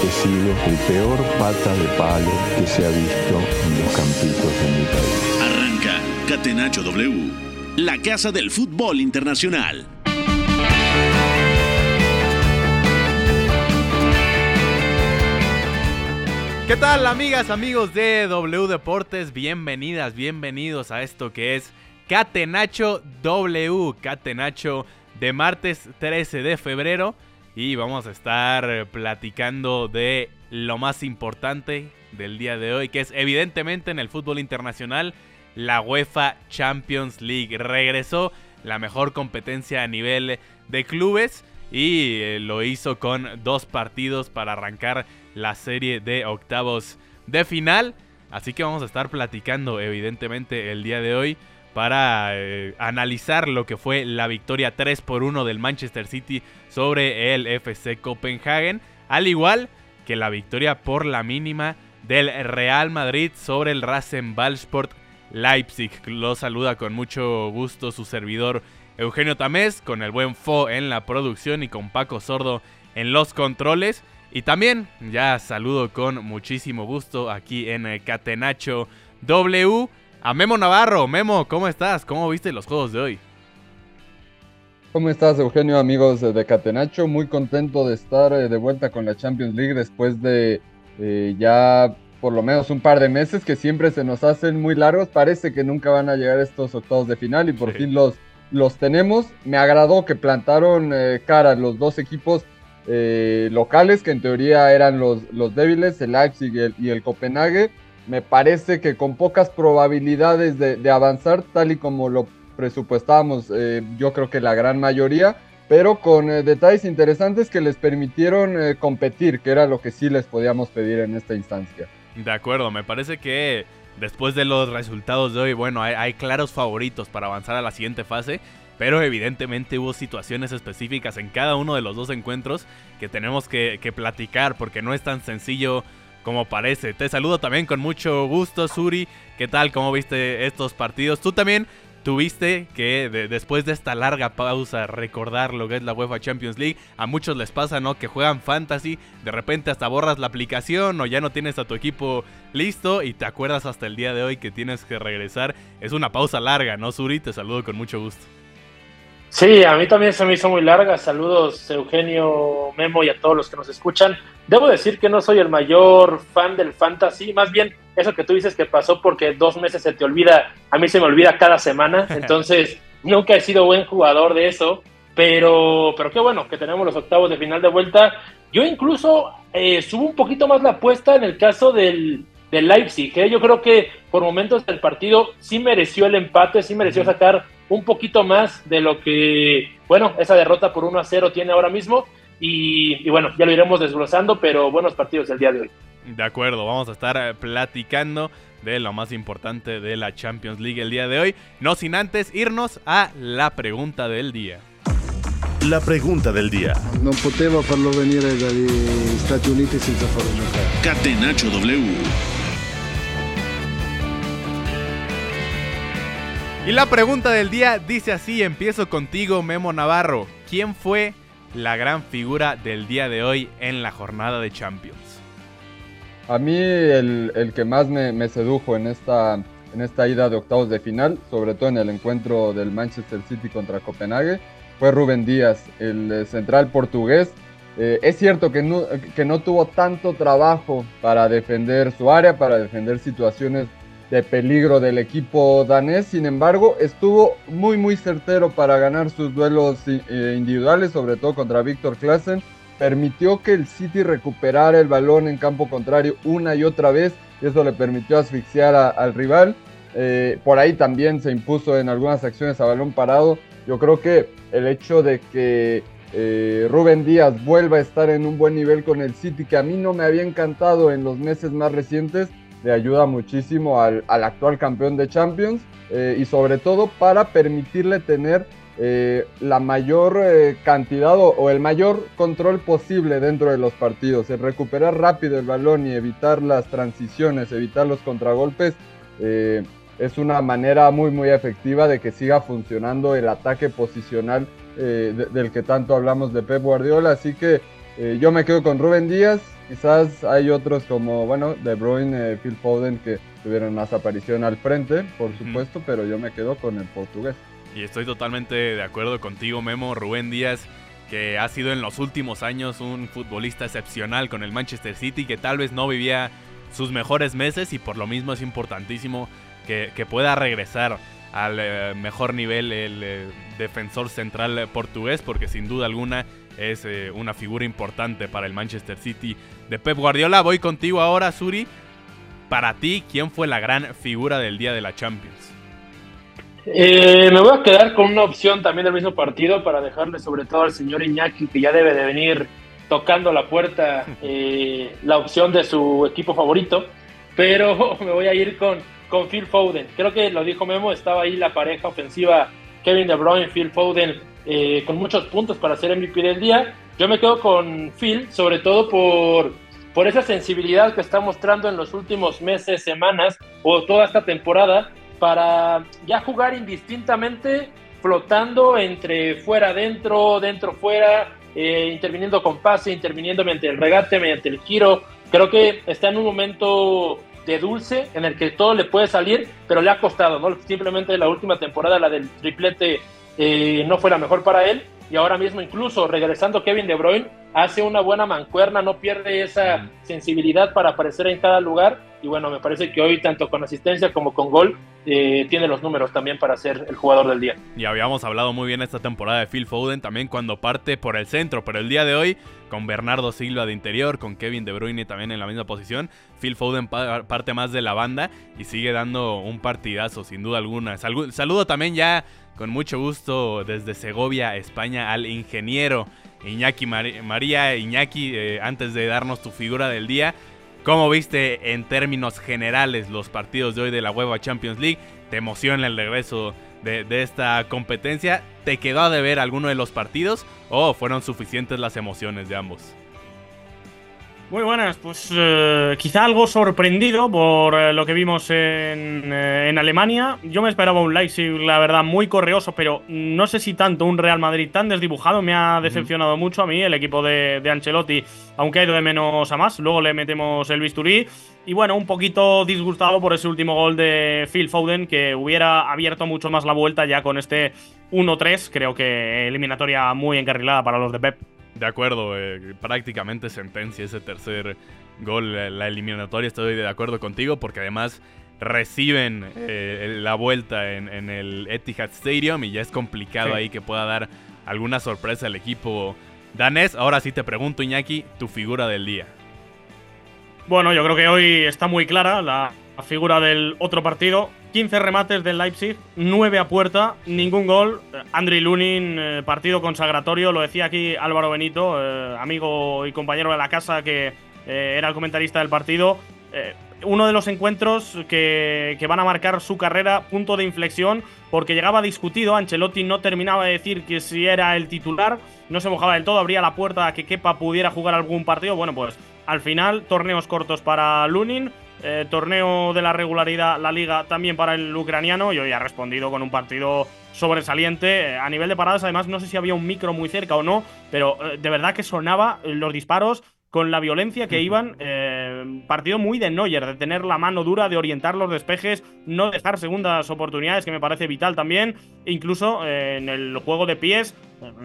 He sido el peor pata de palo que se ha visto en los campitos de mi país. Arranca Catenacho W, la casa del fútbol internacional. ¿Qué tal amigas, amigos de W Deportes? Bienvenidas, bienvenidos a esto que es Catenacho W, Catenacho de martes 13 de febrero y vamos a estar platicando de lo más importante del día de hoy, que es evidentemente en el fútbol internacional la UEFA Champions League. Regresó la mejor competencia a nivel de clubes y eh, lo hizo con dos partidos para arrancar la serie de octavos de final. Así que vamos a estar platicando evidentemente el día de hoy para eh, analizar lo que fue la victoria 3 por 1 del Manchester City sobre el FC Copenhagen, al igual que la victoria por la mínima del Real Madrid sobre el Rasenballsport Leipzig. Lo saluda con mucho gusto su servidor Eugenio Tamés, con el buen Fo en la producción y con Paco Sordo en los controles. Y también ya saludo con muchísimo gusto aquí en Catenacho W a Memo Navarro. Memo, ¿cómo estás? ¿Cómo viste los juegos de hoy? ¿Cómo estás, Eugenio, amigos de Catenacho? Muy contento de estar eh, de vuelta con la Champions League después de eh, ya por lo menos un par de meses que siempre se nos hacen muy largos. Parece que nunca van a llegar estos octavos de final y por Sí. fin los, los tenemos. Me agradó que plantaron eh, cara los dos equipos eh, locales, que en teoría eran los, los débiles, el Leipzig y el, y el Copenhague. Me parece que con pocas probabilidades de, avanzar, tal y como lo presupuestábamos, eh, yo creo que la gran mayoría, pero con eh, detalles interesantes que les permitieron eh, competir, que era lo que sí les podíamos pedir en esta instancia. De acuerdo, me parece que después de los resultados de hoy, bueno, hay, claros favoritos para avanzar a la siguiente fase. Pero evidentemente hubo situaciones específicas en cada uno de los dos encuentros que tenemos que platicar porque no es tan sencillo como parece. Te saludo también con mucho gusto, Suri. ¿Qué tal? ¿Cómo viste estos partidos? Tú también tuviste que de- después de esta larga pausa recordar lo que es la UEFA Champions League. A muchos les pasa, ¿no? Que juegan fantasy, de repente hasta borras la aplicación o ya no tienes a tu equipo listo y te acuerdas hasta el día de hoy que tienes que regresar. Es una pausa larga, ¿no, Suri? Te saludo con mucho gusto. Sí, a mí también se me hizo muy larga. Saludos, Eugenio, Memo y a todos los que nos escuchan. Debo decir que no soy el mayor fan del fantasy, más bien eso que tú dices que pasó porque dos meses se te olvida, a mí se me olvida cada semana, entonces nunca he sido buen jugador de eso, pero, pero qué bueno que tenemos los octavos de final de vuelta. Yo incluso eh, subo un poquito más la apuesta en el caso del, del Leipzig, que yo creo que por momentos del partido sí mereció el empate, sí mereció sacar un poquito más de lo que, bueno, esa derrota por 1 a 0 tiene ahora mismo. Y, y bueno, ya lo iremos desglosando, pero buenos partidos el día de hoy. De acuerdo, vamos a estar eh, platicando de lo más importante de la Champions League el día de hoy. No sin antes irnos a la pregunta del día. La pregunta del día. Potevo farlo venire dagli Stati Uniti senza farlo giocare. Catenacho W. Y la pregunta del día dice así, empiezo contigo Memo Navarro. ¿Quién fue la gran figura del día de hoy en la jornada de Champions? A mí el, que más me, sedujo en esta, en esta ida de octavos de final, sobre todo en el encuentro del Manchester City contra Copenhague, fue Rubén Díaz, el eh, central portugués. Eh, es cierto que que no tuvo tanto trabajo para defender su área, para defender situaciones de peligro del equipo danés, sin embargo, estuvo muy muy certero para ganar sus duelos eh, individuales, sobre todo contra Víctor Klassen permitió que el City recuperara el balón en campo contrario una y otra vez y eso le permitió asfixiar al rival. Eh, por ahí también se impuso en algunas acciones a balón parado. Yo creo que el hecho de que eh, Rubén Díaz vuelva a estar en un buen nivel con el City, que a mí no me había encantado en los meses más recientes, le ayuda muchísimo al, actual campeón de Champions eh, y sobre todo para permitirle tener eh, la mayor cantidad o, el mayor control posible dentro de los partidos, el recuperar rápido el balón y evitar las transiciones, evitar los contragolpes. es una manera muy muy efectiva de que siga funcionando el ataque posicional eh, del que tanto hablamos de Pep Guardiola. Así que eh, yo me quedo con Rubén Díaz. Quizás hay otros como, bueno, De Bruyne, eh, Phil Foden que tuvieron más aparición al frente, por supuesto, pero yo me quedo con el portugués. Y estoy totalmente de acuerdo contigo, Memo. Rubén Díaz, que ha sido en los últimos años un futbolista excepcional con el Manchester City, que tal vez no vivía sus mejores meses y por lo mismo es importantísimo que, que pueda regresar al eh, mejor nivel el eh, defensor central portugués, porque sin duda alguna es eh, una figura importante para el Manchester City de Pep Guardiola. Voy contigo ahora, Suri. Para ti, ¿quién fue la gran figura del día de la Champions? me voy a quedar con una opción también del mismo partido para dejarle sobre todo al señor Iñaki, que ya debe de venir tocando la puerta, la opción de su equipo favorito. Pero me voy a ir con con Phil Foden. Creo que lo dijo Memo, estaba ahí la pareja ofensiva Kevin De Bruyne, Phil Foden, eh, con muchos puntos para ser MVP del día. Yo me quedo con Phil, sobre todo por, por esa sensibilidad que está mostrando en los últimos meses, semanas o toda esta temporada para ya jugar indistintamente, flotando entre fuera, dentro, dentro, fuera, eh, interviniendo con pase, interviniendo mediante el regate, mediante el giro. Creo que está en un momento de dulce en el que todo le puede salir, pero le ha costado, ¿no? Simplemente la última temporada, la del triplete, eh, no fue la mejor para él. Y ahora mismo, incluso regresando Kevin De Bruyne, hace una buena mancuerna, no pierde esa sensibilidad para aparecer en cada lugar. Y bueno, me parece que hoy, tanto con asistencia como con gol, eh, tiene los números también para ser el jugador del día. Y habíamos hablado muy bien esta temporada de Phil Foden también cuando parte por el centro, pero el día de hoy, con Bernardo Silva de interior, con Kevin De Bruyne también en la misma posición, Phil Foden parte más de la banda y sigue dando un partidazo, sin duda alguna. Saludo también ya con mucho gusto desde Segovia, España, al ingeniero Iñaki María. Iñaki, eh, antes de darnos tu figura del día, ¿cómo viste en términos generales los partidos de hoy de la UEFA Champions League? ¿Te emociona el regreso de, de esta competencia? ¿Te quedó a deber alguno de los partidos o fueron suficientes las emociones de ambos? Muy buenas, pues eh, quizá algo sorprendido por eh, lo que vimos en, eh, en, Alemania. Yo me esperaba un Leipzig, la verdad, muy correoso, pero no sé si tanto un Real Madrid tan desdibujado. Me ha decepcionado mucho a mí el equipo de, de, Ancelotti, aunque ha ido de menos a más. Luego le metemos el bisturí. Y bueno, un poquito disgustado por ese último gol de Phil Foden, que hubiera abierto mucho más la vuelta ya con este 1-3. Creo que eliminatoria muy encarrilada para los de Pep. De acuerdo, eh, prácticamente sentencia ese tercer gol, la eliminatoria, estoy de acuerdo contigo, porque además reciben eh, la vuelta en, el Etihad Stadium y ya es complicado ahí que pueda dar alguna sorpresa al equipo danés. Ahora sí te pregunto, Iñaki, tu figura del día. Bueno, yo creo que hoy está muy clara la figura del otro partido. 15 remates del Leipzig, 9 a puerta, ningún gol. Andriy Lunin, eh, partido consagratorio, lo decía aquí Álvaro Benito, eh, amigo y compañero de la casa que eh, era el comentarista del partido. uno de los encuentros que, que, van a marcar su carrera, punto de inflexión, porque llegaba discutido. Ancelotti no terminaba de decir que si era el titular, no se mojaba del todo, abría la puerta a que Kepa pudiera jugar algún partido. Bueno, pues al final, torneos cortos para Lunin eh, torneo de la regularidad, la liga también para el ucraniano y hoy ha respondido con un partido sobresaliente. Eh, a nivel de paradas, además, no sé si había un micro muy cerca o no, pero eh, de verdad que sonaba los disparos con la violencia que iban. partido muy de Neuer, de tener la mano dura, de orientar los despejes, no dejar segundas oportunidades, que me parece vital también. Incluso en el juego de pies,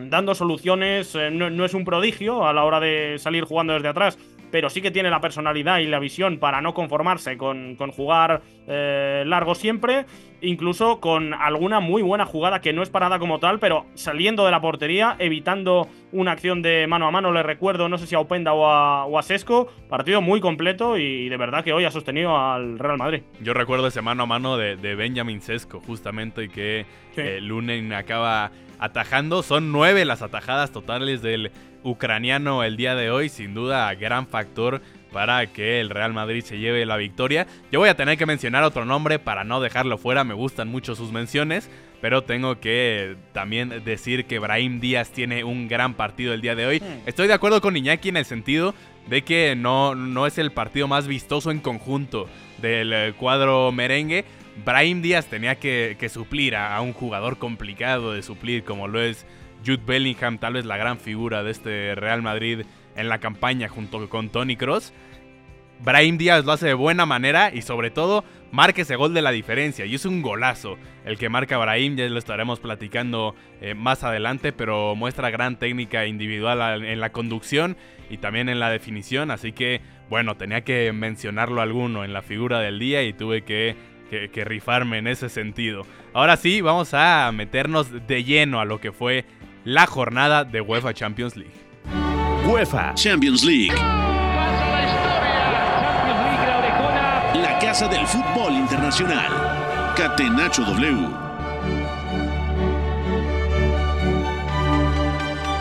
dando soluciones, no, no, es un prodigio a la hora de salir jugando desde atrás, pero sí que tiene la personalidad y la visión para no conformarse con, jugar eh, largo siempre, incluso con alguna muy buena jugada que no es parada como tal, pero saliendo de la portería, evitando una acción de mano a mano, le recuerdo, no sé si a Openda o a, Sesco, partido muy completo y de verdad que hoy ha sostenido al Real Madrid. Yo recuerdo ese mano a mano de, Benjamin Sesco, justamente, y que eh, Lunen acaba atajando. Son nueve las atajadas totales del ucraniano el día de hoy, sin duda gran factor para que el Real Madrid se lleve la victoria. Yo voy a tener que mencionar otro nombre para no dejarlo fuera, me gustan mucho sus menciones, pero tengo que también decir que Brahim Díaz tiene un gran partido el día de hoy. Hmm. Estoy de acuerdo con Iñaki en el sentido de que no, no es el partido más vistoso en conjunto del eh, cuadro merengue. Brahim Díaz tenía que, suplir a, un jugador complicado de suplir como lo es Jude Bellingham, tal vez la gran figura de este Real Madrid en la campaña junto con Tony Cross. Brahim Díaz lo hace de buena manera y sobre todo marca ese gol de la diferencia y es un golazo el que marca Brahim, ya lo estaremos platicando eh, más adelante, pero muestra gran técnica individual en la conducción y también en la definición, así que bueno, tenía que mencionarlo alguno en la figura del día y tuve que, que rifarme en ese sentido. Ahora sí, vamos a meternos de lleno a lo que fue la jornada de UEFA Champions League. UEFA Champions League. La casa del fútbol internacional. Catenacho W.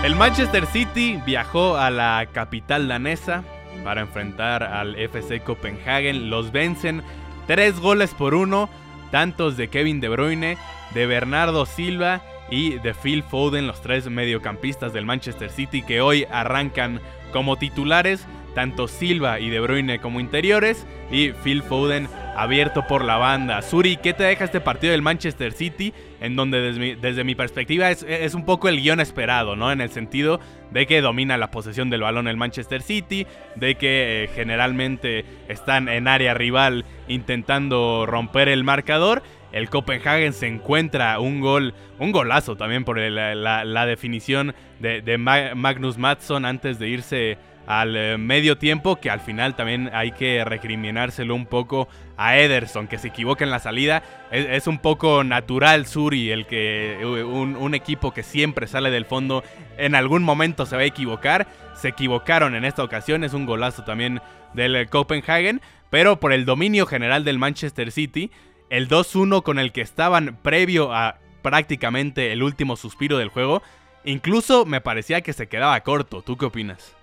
El Manchester City viajó a la capital danesa para enfrentar al FC Copenhagen. Los vencen tres goles por uno, tantos de Kevin De Bruyne, de Bernardo Silva y de Phil Foden, los tres mediocampistas del Manchester City que hoy arrancan como titulares, tanto Silva y De Bruyne como interiores y Phil Foden abierto por la banda. Suri, ¿qué te deja este partido del Manchester City? En donde desde mi, perspectiva es, un poco el guion esperado, ¿no? En el sentido de que domina la posesión del balón el Manchester City, de que eh, generalmente están en área rival intentando romper el marcador el Copenhagen se encuentra un gol, un golazo también por la, definición de, Magnus Matson antes de irse al eh, medio tiempo, que al final también hay que recriminárselo un poco a Ederson, que se equivoca en la salida. Es, un poco natural Suri, el que un, un, equipo que siempre sale del fondo en algún momento se va a equivocar. Se equivocaron en esta ocasión, es un golazo también del Copenhagen, pero por el dominio general del Manchester City el 2-1 con el que estaban previo a prácticamente el último suspiro del juego, incluso me parecía que se quedaba corto. ¿Tú qué opinas?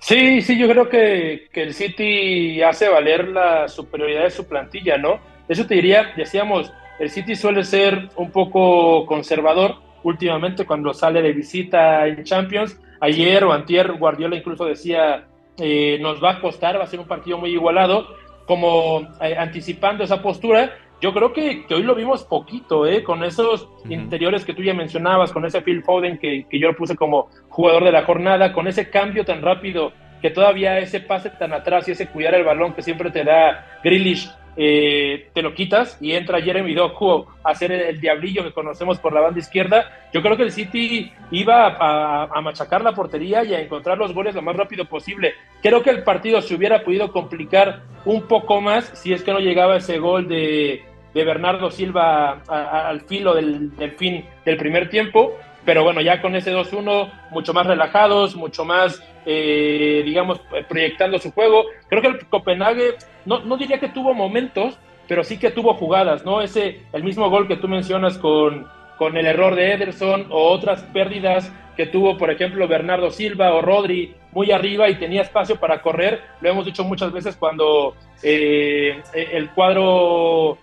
Sí, sí, yo creo que, el City hace valer la superioridad de su plantilla, ¿no? Eso te diría, decíamos, el City suele ser un poco conservador últimamente cuando sale de visita en Champions. Ayer o antier Guardiola incluso decía, eh, nos va a costar, va a ser un partido muy igualado como eh, anticipando esa postura. Yo creo que, hoy lo vimos poquito, ¿eh? con esos interiores que tú ya mencionabas, con ese Phil Foden que, que yo lo puse como jugador de la jornada, con ese cambio tan rápido que todavía ese pase tan atrás y ese cuidar el balón que siempre te da Grealish eh, te lo quitas y entra Jeremy Doku a hacer el, diablillo que conocemos por la banda izquierda. Yo creo que el City iba a, machacar la portería y a encontrar los goles lo más rápido posible. Creo que el partido se hubiera podido complicar un poco más si es que no llegaba ese gol de, Bernardo Silva al filo del, del fin del primer tiempo. Pero bueno, ya con ese 2-1, mucho más relajados, mucho más eh, digamos, proyectando su juego. Creo que el Copenhague, no, no diría que tuvo momentos, pero sí que tuvo jugadas, ¿no? Ese, el mismo gol que tú mencionas con, con el error de Ederson o otras pérdidas que tuvo, por ejemplo, Bernardo Silva o Rodri muy arriba y tenía espacio para correr. Lo hemos dicho muchas veces cuando eh, el cuadro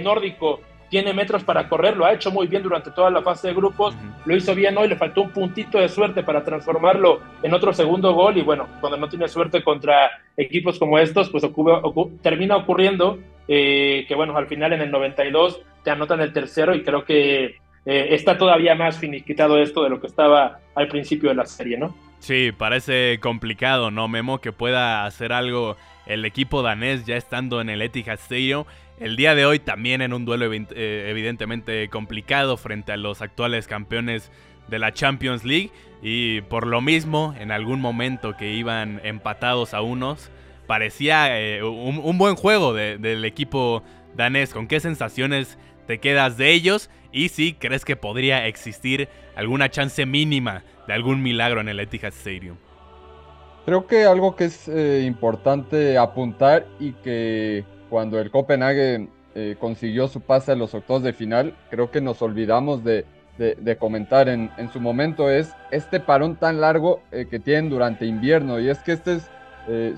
nórdico tiene metros para correr, lo ha hecho muy bien durante toda la fase de grupos, lo hizo bien hoy, le faltó un puntito de suerte para transformarlo en otro segundo gol y bueno, cuando no tiene suerte contra equipos como estos, pues termina ocurriendo eh, que bueno, al final en el 92 te anotan el tercero y creo que eh, está todavía más finiquitado esto de lo que estaba al principio de la serie, ¿no? Sí, parece complicado, ¿no, Memo? Que pueda hacer algo el equipo danés ya estando en el Etihad Stadium el día de hoy también en un duelo eh, evidentemente complicado frente a los actuales campeones de la Champions League. Y por lo mismo, en algún momento que iban empatados a unos, parecía eh, un, buen juego del equipo danés. ¿Con qué sensaciones te quedas de ellos? Y si crees que podría existir alguna chance mínima de algún milagro en el Etihad Stadium. Creo que algo que es eh, importante apuntar y que cuando el Copenhague eh, consiguió su pase a los octavos de final, creo que nos olvidamos de, comentar en, su momento es este parón tan largo eh, que tienen durante invierno y es que este es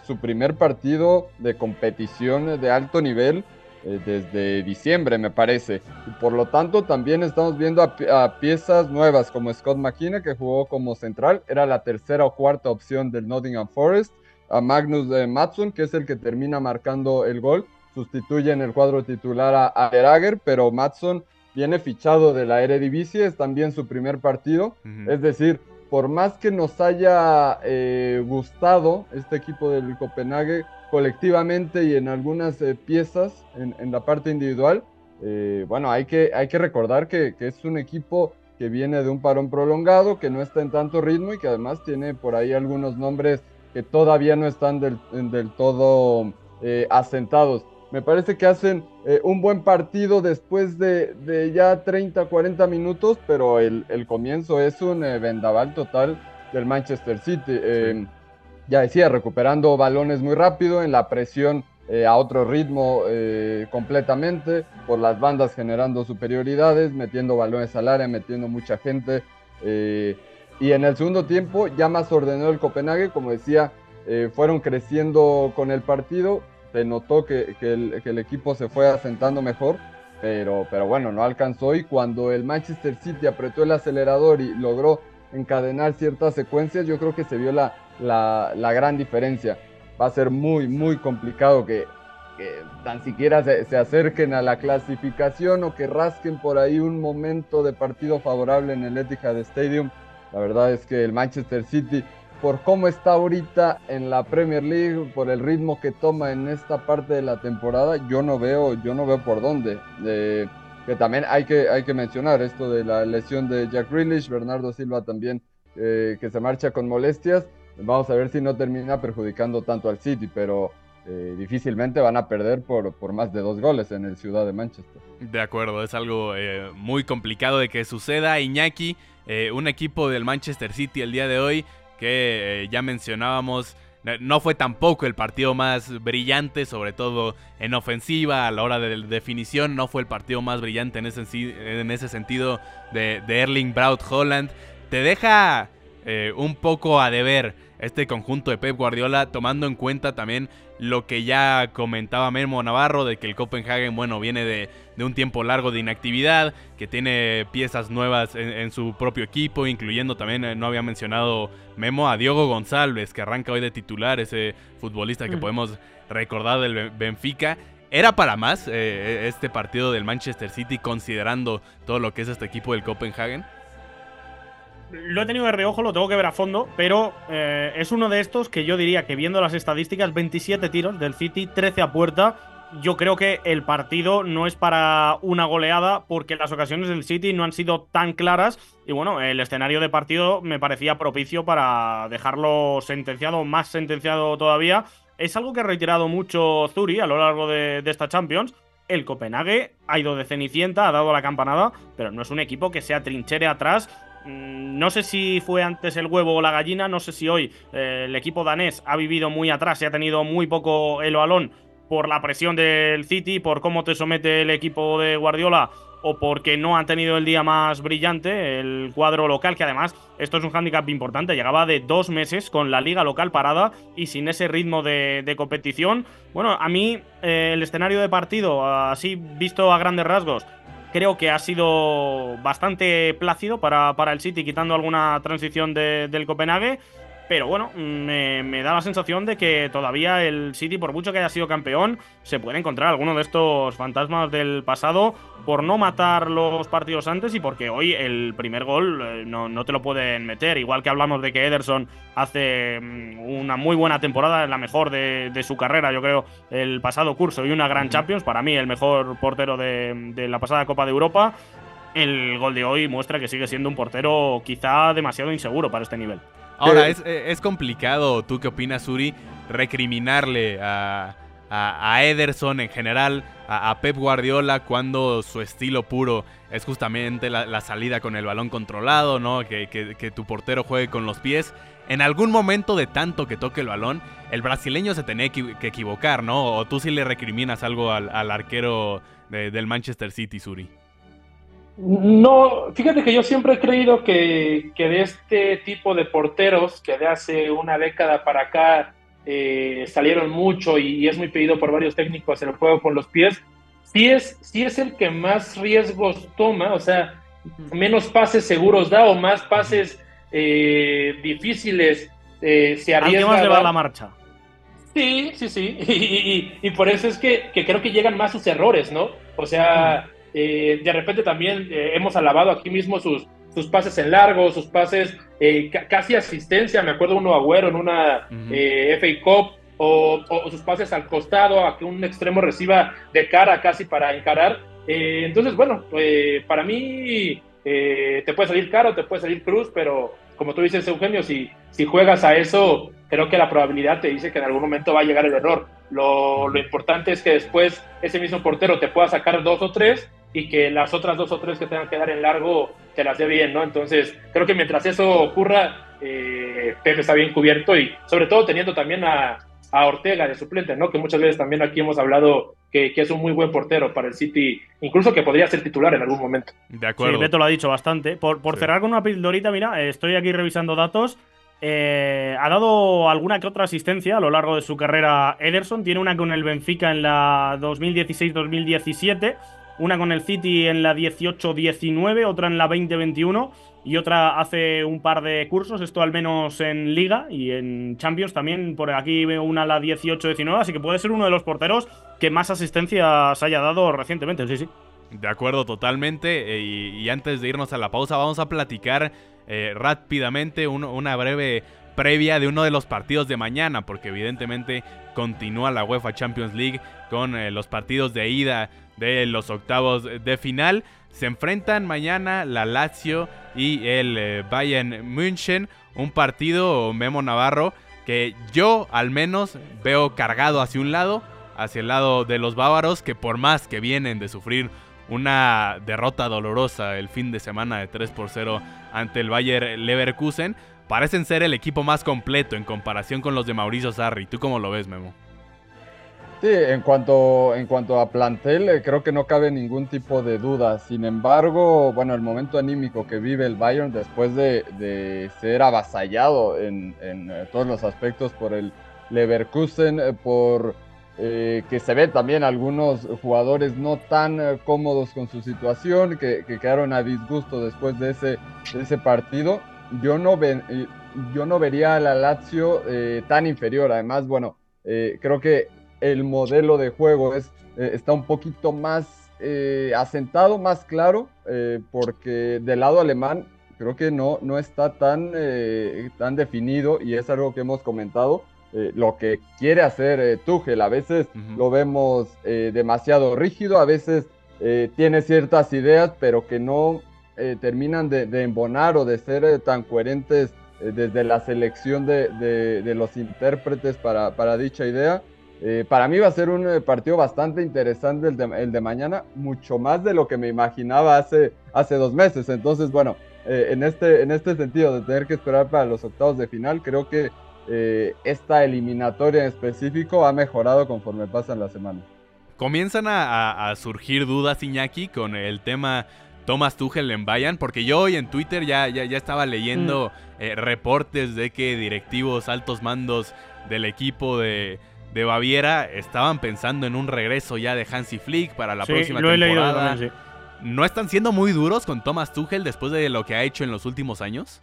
su primer partido de competición de alto nivel eh, desde diciembre, me parece. Y por lo tanto, también estamos viendo a, piezas nuevas como Scott McKinney, que jugó como central, era la tercera o cuarta opción del Nottingham Forest. A Magnus eh, Matson, que es el que termina marcando el gol, sustituye en el cuadro titular a, a pero Matson viene fichado de la Eredivisie, es también su primer partido. Es decir, por más que nos haya eh, gustado este equipo del Copenhague, colectivamente y en algunas eh, piezas en, la parte individual, eh, bueno, hay que, hay que recordar que, es un equipo que viene de un parón prolongado, que no está en tanto ritmo y que además tiene por ahí algunos nombres que todavía no están del, del todo asentados. Me parece que hacen un buen partido después de, de, ya 30, 40 minutos, pero el, el comienzo es un vendaval total del Manchester City ya decía, recuperando balones muy rápido, en la presión eh, a otro ritmo eh, completamente, por las bandas generando superioridades, metiendo balones al área, metiendo mucha gente. Eh, y en el segundo tiempo ya más ordenó el Copenhague, como decía, fueron creciendo con el partido, se notó que, el, que, el, equipo se fue asentando mejor, pero, pero bueno, no alcanzó y cuando el Manchester City apretó el acelerador y logró encadenar ciertas secuencias, yo creo que se vio la, la, gran diferencia. Va a ser muy, muy complicado que, tan siquiera se, acerquen a la clasificación o que rasquen por ahí un momento de partido favorable en el Etihad Stadium. La verdad es que el Manchester City, por cómo está ahorita en la Premier League, por el ritmo que toma en esta parte de la temporada, yo no veo, yo no veo por dónde. Eh, que también hay que, hay que mencionar esto de la lesión de Jack Grealish, Bernardo Silva también eh, que se marcha con molestias. Vamos a ver si no termina perjudicando tanto al City, pero eh, difícilmente van a perder por, por, más de dos goles en el Ciudad de Manchester. De acuerdo, es algo muy complicado de que suceda. Iñaki, un equipo del Manchester City el día de hoy que ya mencionábamos. No fue tampoco el partido más brillante, sobre todo en ofensiva, a la hora de definición. No fue el partido más brillante en ese, en ese sentido de, de Erling Braut Holland. Te deja un poco a deber este conjunto de Pep Guardiola, tomando en cuenta también lo que ya comentaba Memo Navarro, de que el Copenhagen, bueno, viene de, un tiempo largo de inactividad, que tiene piezas nuevas en, su propio equipo, incluyendo también, eh, no había mencionado Memo, a Diogo González, que arranca hoy de titular, ese futbolista que podemos recordar del Benfica. ¿Era para más eh, este partido del Manchester City considerando todo lo que es este equipo del Copenhagen? Lo he tenido de reojo, lo tengo que ver a fondo, pero eh, es uno de estos que yo diría que viendo las estadísticas, 27 tiros del City, 13 a puerta. Yo creo que el partido no es para una goleada porque las ocasiones del City no han sido tan claras y bueno, el escenario de partido me parecía propicio para dejarlo sentenciado, más sentenciado todavía. Es algo que ha reiterado mucho Zuri a lo largo de, de esta Champions, el Copenhague ha ido de cenicienta, ha dado la campanada, pero no es un equipo que sea trinchere atrás no sé si fue antes el huevo o la gallina, no sé si hoy eh, el equipo danés ha vivido muy atrás y ha tenido muy poco el balón por la presión del City, por cómo te somete el equipo de Guardiola o porque no han tenido el día más brillante el cuadro local, que además esto es un hándicap importante, llegaba de dos meses con la liga local parada y sin ese ritmo de, competición. Bueno, a mí eh, el escenario de partido, así visto a grandes rasgos, creo que ha sido bastante plácido para, para el City, quitando alguna transición del Copenhague. Pero bueno, me, da la sensación de que todavía el City, por mucho que haya sido campeón, se puede encontrar alguno de estos fantasmas del pasado por no matar los partidos antes y porque hoy el primer gol eh, no, te lo pueden meter. Igual que hablamos de que Ederson hace mm, una muy buena temporada, la mejor de, su carrera, yo creo, el pasado curso y una gran Champions. Para mí, el mejor portero de, de la pasada Copa de Europa el gol de hoy muestra que sigue siendo un portero quizá demasiado inseguro para este nivel. Ahora, es, es complicado, ¿tú qué opinas, Uri? Recriminarle a, a, Ederson en general, a, Pep Guardiola, cuando su estilo puro es justamente la, salida con el balón controlado, ¿no? Que, que, tu portero juegue con los pies. En algún momento de tanto que toque el balón, el brasileño se tenía que, equivocar, ¿no? O tú sí le recriminas algo al, arquero del Manchester City, Suri. No, fíjate que yo siempre he creído que, que, de este tipo de porteros que de hace una década para acá eh, salieron mucho y, es muy pedido por varios técnicos en el juego con los pies, sí es, sí es el que más riesgos toma, o sea, menos pases seguros da o más pases eh, difíciles eh, se arriesga. más le va la marcha. Sí, sí, sí. Y, por eso es que, que, creo que llegan más sus errores, ¿no? O sea, eh, de repente también eh, hemos alabado aquí mismo sus, sus pases en largo, sus pases eh, casi asistencia. Me acuerdo uno Agüero en una FA Cup. O, sus pases al costado, a que un extremo reciba de cara casi para encarar. entonces, bueno, para mí te puede salir caro, te puede salir cruz, pero como tú dices, Eugenio, si, si juegas a eso, creo que la probabilidad te dice que en algún momento va a llegar el error. Lo, lo importante es que después ese mismo portero te pueda sacar dos o tres y que las otras dos o tres que tengan que dar en largo te las dé bien, ¿no? Entonces, creo que mientras eso ocurra, eh, Pepe está bien cubierto y sobre todo teniendo también a, Ortega de suplente, ¿no? Que muchas veces también aquí hemos hablado que, es un muy buen portero para el City, incluso que podría ser titular en algún momento. De acuerdo. Sí, Beto lo ha dicho bastante. Por, por cerrar con una pildorita, mira, estoy aquí revisando datos. Eh, ha dado alguna que otra asistencia a lo largo de su carrera Ederson. Tiene una con el Benfica en la 2016-2017 una con el City en la 18-19, otra en la 20-21 y otra hace un par de cursos, esto al menos en Liga y en Champions también, por aquí veo una la 18-19, así que puede ser uno de los porteros que más asistencias haya dado recientemente, sí, sí. De acuerdo, totalmente. Eh, y, antes de irnos a la pausa, vamos a platicar eh, rápidamente una breve previa de uno de los partidos de mañana, porque evidentemente continúa la UEFA Champions League con eh, los partidos de ida de los octavos de final. Se enfrentan mañana la Lazio y el eh, Bayern München. Un partido, Memo Navarro, que yo al menos veo cargado hacia un lado, hacia el lado de los bávaros, que por más que vienen de sufrir una derrota dolorosa el fin de semana de 3 por 0 ante el Bayern Leverkusen, parecen ser el equipo más completo en comparación con los de Mauricio Sarri. ¿Tú cómo lo ves, Memo? Sí, en cuanto, en cuanto a plantel, eh, creo que no cabe ningún tipo de duda. Sin embargo, bueno, el momento anímico que vive el Bayern después de, ser avasallado en, eh, todos los aspectos por el Leverkusen, eh, por que se ve también algunos jugadores no tan cómodos con su situación, que, quedaron a disgusto después de ese, ese partido. Yo no, yo no vería a la Lazio tan inferior. Además, bueno, creo que el modelo de juego es, eh, está un poquito más eh, asentado, más claro, eh, porque del lado alemán creo que no, no está tan, tan definido y es algo que hemos comentado. lo que quiere hacer Tuchel, a veces lo vemos demasiado rígido, a veces tiene ciertas ideas, pero que no terminan de, embonar o de ser tan coherentes desde la selección de, de los intérpretes para, para dicha idea. Eh, para mí va a ser un eh, partido bastante interesante el de, mañana, mucho más de lo que me imaginaba hace, hace dos meses. Entonces, bueno, eh, en, este, en este sentido de tener que esperar para los octavos de final, creo que esta eliminatoria en específico ha mejorado conforme pasan las semanas. Comienzan a, surgir dudas, Iñaki, con el tema Thomas Tuchel en Bayern, porque yo hoy en Twitter ya, ya, ya estaba leyendo mm. reportes de que directivos, altos mandos del equipo de de Baviera estaban pensando en un regreso ya de Hansi Flick para la próxima temporada. ¿No están siendo muy duros con Thomas Tuchel después de lo que ha hecho en los últimos años?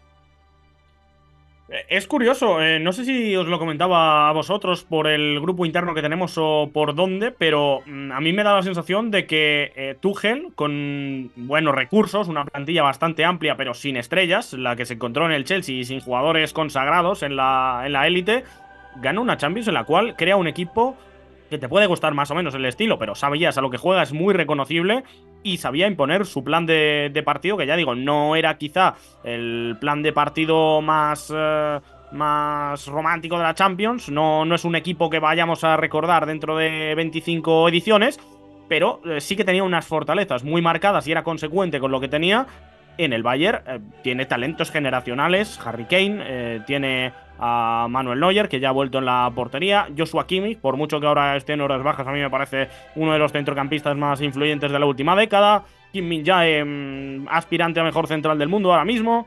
Es curioso, eh, no sé si os lo comentaba a vosotros por el grupo interno que tenemos o por dónde, pero mm, a mí me da la sensación de que eh, Tuchel, con buenos recursos, una plantilla bastante amplia pero sin estrellas, la que se encontró en el Chelsea y sin jugadores consagrados en la élite, gana una Champions en la cual crea un equipo que te puede gustar más o menos el estilo, pero sabe ya a lo que juega, es muy reconocible y sabía imponer su plan de, partido, que ya digo, no era quizá el plan de partido más, eh, más romántico de la Champions, no, no es un equipo que vayamos a recordar dentro de 25 ediciones, pero eh, sí que tenía unas fortalezas muy marcadas y era consecuente con lo que tenía. En el Bayern eh, tiene talentos generacionales, Harry Kane, tiene a Manuel Neuer, que ya ha vuelto en la portería. Joshua Kimmich, por mucho que ahora esté en horas bajas, a mí me parece uno de los centrocampistas más influyentes de la última década. Kim Min Jae, mm, aspirante a mejor central del mundo ahora mismo.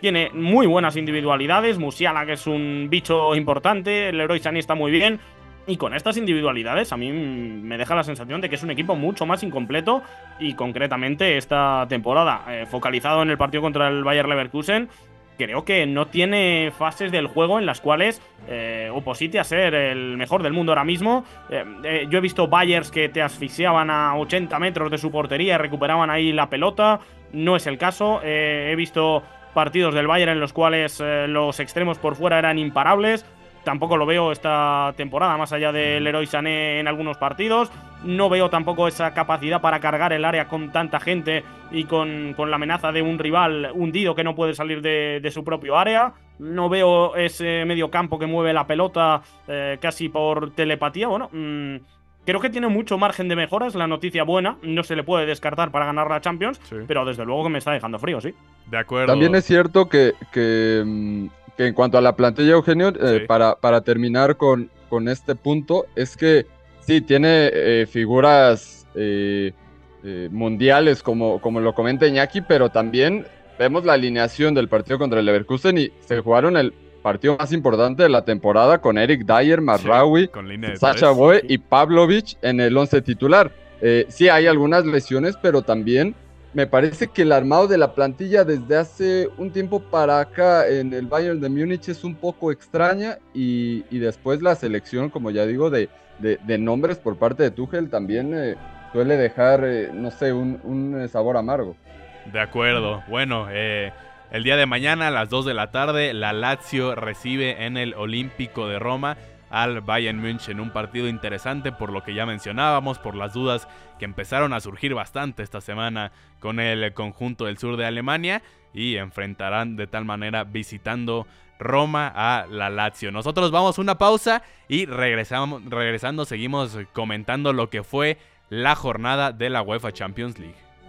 Tiene muy buenas individualidades. Musiala, que es un bicho importante. El Leroy Sané está muy bien. Y con estas individualidades a mí me deja la sensación de que es un equipo mucho más incompleto y concretamente esta temporada, eh, focalizado en el partido contra el Bayer Leverkusen, creo que no tiene fases del juego en las cuales eh, oposite a ser el mejor del mundo ahora mismo. Eh, eh, yo he visto Bayers que te asfixiaban a 80 metros de su portería y recuperaban ahí la pelota. No es el caso. he visto partidos del Bayern en los cuales los extremos por fuera eran imparables tampoco lo veo esta temporada, más allá del héroe Sané en algunos partidos. No veo tampoco esa capacidad para cargar el área con tanta gente y con, la amenaza de un rival hundido que no puede salir de, su propio área. No veo ese medio campo que mueve la pelota eh, casi por telepatía. Bueno, mm, creo que tiene mucho margen de mejoras. La noticia buena, no se le puede descartar para ganar la Champions, pero desde luego que me está dejando frío, sí. De acuerdo. También es cierto que, que mm, que en cuanto a la plantilla, Eugenio, eh, para, para, terminar con, con, este punto, es que sí, tiene eh, figuras eh, mundiales, como, como lo comenta Iñaki, pero también vemos la alineación del partido contra el Leverkusen y se jugaron el partido más importante de la temporada con Eric Dyer, Marraui, Sacha Boy y Pavlovich en el once titular. sí, hay algunas lesiones, pero también me parece que el armado de la plantilla desde hace un tiempo para acá en el Bayern de Múnich es un poco extraña y, después la selección, como ya digo, de, nombres por parte de Tuchel también eh, suele dejar, eh, no sé, un, eh, sabor amargo. De acuerdo. Bueno, el día de mañana a las 2 de la tarde, la Lazio recibe en el Olímpico de Roma al Bayern München. en Un partido interesante por lo que ya mencionábamos, por las dudas que empezaron a surgir bastante esta semana con el conjunto del sur de Alemania y enfrentarán de tal manera visitando Roma a la Lazio. Nosotros vamos a una pausa y regresamos, regresando seguimos comentando lo que fue la jornada de la UEFA Champions League.